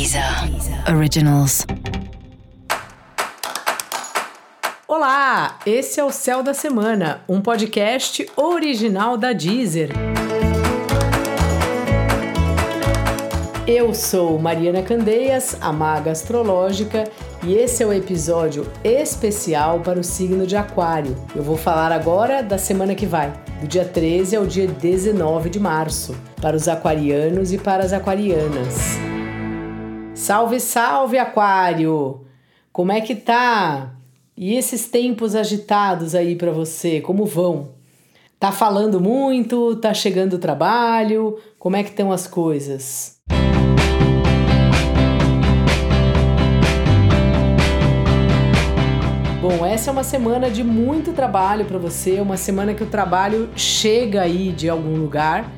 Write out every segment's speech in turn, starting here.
Deezer Originals. Olá, esse é o Céu da Semana, um podcast original da Deezer. Eu sou Mariana Candeias, a maga astrológica, e esse é o episódio especial para o signo de Aquário. Eu vou falar agora da semana que vai, do dia 13 ao dia 19 de março, para os aquarianos e para as aquarianas. Salve, salve, Aquário! Como é que tá? E esses tempos agitados aí para você, como vão? Tá falando muito? Tá chegando o trabalho? Como é que estão as coisas? Bom, essa é uma semana de muito trabalho para você, uma semana que o trabalho chega aí de algum lugar.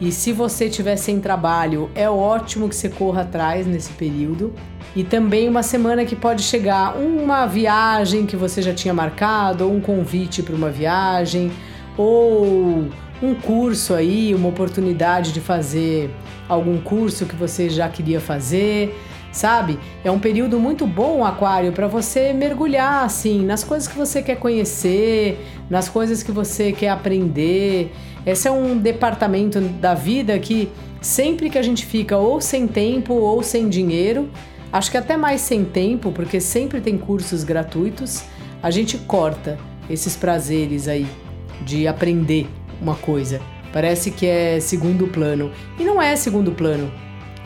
E se você estiver sem trabalho, é ótimo que você corra atrás nesse período. E também uma semana que pode chegar uma viagem que você já tinha marcado, ou um convite para uma viagem, ou um curso aí, uma oportunidade de fazer algum curso que você já queria fazer sabe? É um período muito bom, Aquário, para você mergulhar assim nas coisas que você quer conhecer, nas coisas que você quer aprender. Esse é um departamento da vida que sempre que a gente fica ou sem tempo ou sem dinheiro, acho que até mais sem tempo, porque sempre tem cursos gratuitos, a gente corta esses prazeres aí de aprender uma coisa. Parece que é segundo plano. E não é segundo plano.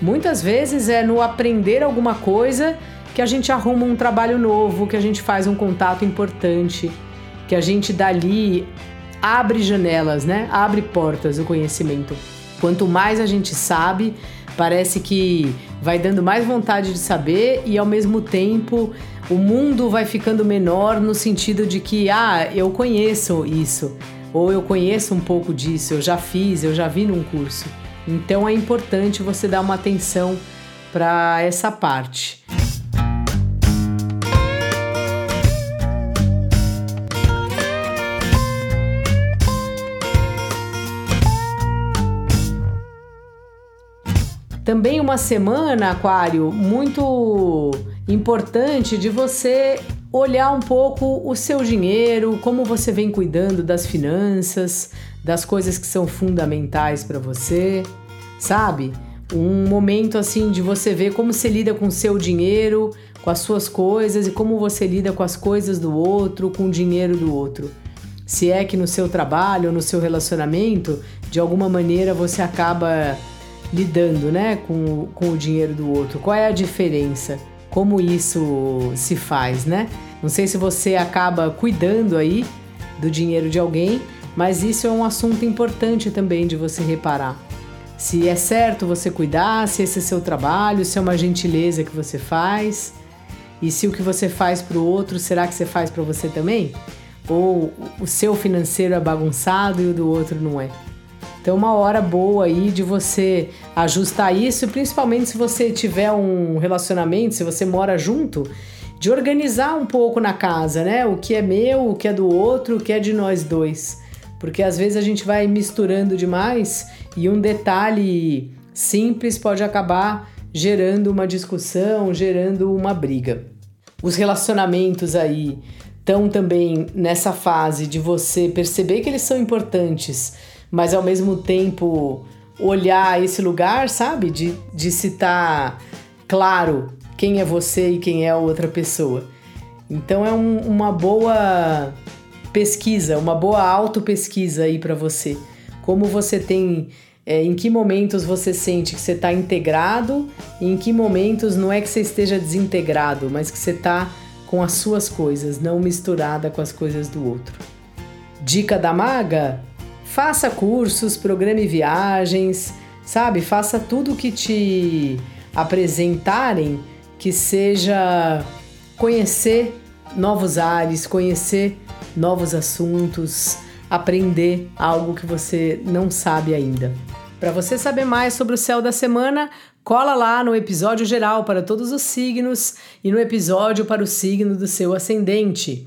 Muitas vezes é no aprender alguma coisa que a gente arruma um trabalho novo, que a gente faz um contato importante, que a gente dali abre janelas, né? Abre portas do conhecimento. Quanto mais a gente sabe, parece que vai dando mais vontade de saber e ao mesmo tempo o mundo vai ficando menor no sentido de que, ah, eu conheço isso, ou eu conheço um pouco disso, eu já fiz, eu já vi num curso. Então é importante você dar uma atenção para essa parte. Também uma semana, Aquário, muito importante de você olhar um pouco o seu dinheiro, como você vem cuidando das finanças, das coisas que são fundamentais para você, sabe? Um momento assim de você ver como você lida com o seu dinheiro, com as suas coisas e como você lida com as coisas do outro, com o dinheiro do outro. Se é que no seu trabalho no seu relacionamento, de alguma maneira você acaba lidando, né, com, com o dinheiro do outro. Qual é a diferença? Como isso se faz, né? Não sei se você acaba cuidando aí do dinheiro de alguém mas isso é um assunto importante também de você reparar. Se é certo você cuidar, se esse é seu trabalho, se é uma gentileza que você faz, e se o que você faz para o outro, será que você faz para você também? Ou o seu financeiro é bagunçado e o do outro não é? Então, uma hora boa aí de você ajustar isso, principalmente se você tiver um relacionamento, se você mora junto, de organizar um pouco na casa, né? O que é meu, o que é do outro, o que é de nós dois porque às vezes a gente vai misturando demais e um detalhe simples pode acabar gerando uma discussão, gerando uma briga. Os relacionamentos aí estão também nessa fase de você perceber que eles são importantes, mas ao mesmo tempo olhar esse lugar, sabe? De, de citar claro quem é você e quem é a outra pessoa. Então é um, uma boa pesquisa, uma boa auto-pesquisa aí para você. Como você tem. É, em que momentos você sente que você está integrado e em que momentos não é que você esteja desintegrado, mas que você está com as suas coisas, não misturada com as coisas do outro. Dica da maga? Faça cursos, programe viagens, sabe? Faça tudo que te apresentarem que seja conhecer novos ares, conhecer novos assuntos, aprender algo que você não sabe ainda. Para você saber mais sobre o céu da semana, cola lá no episódio geral para todos os signos e no episódio para o signo do seu ascendente.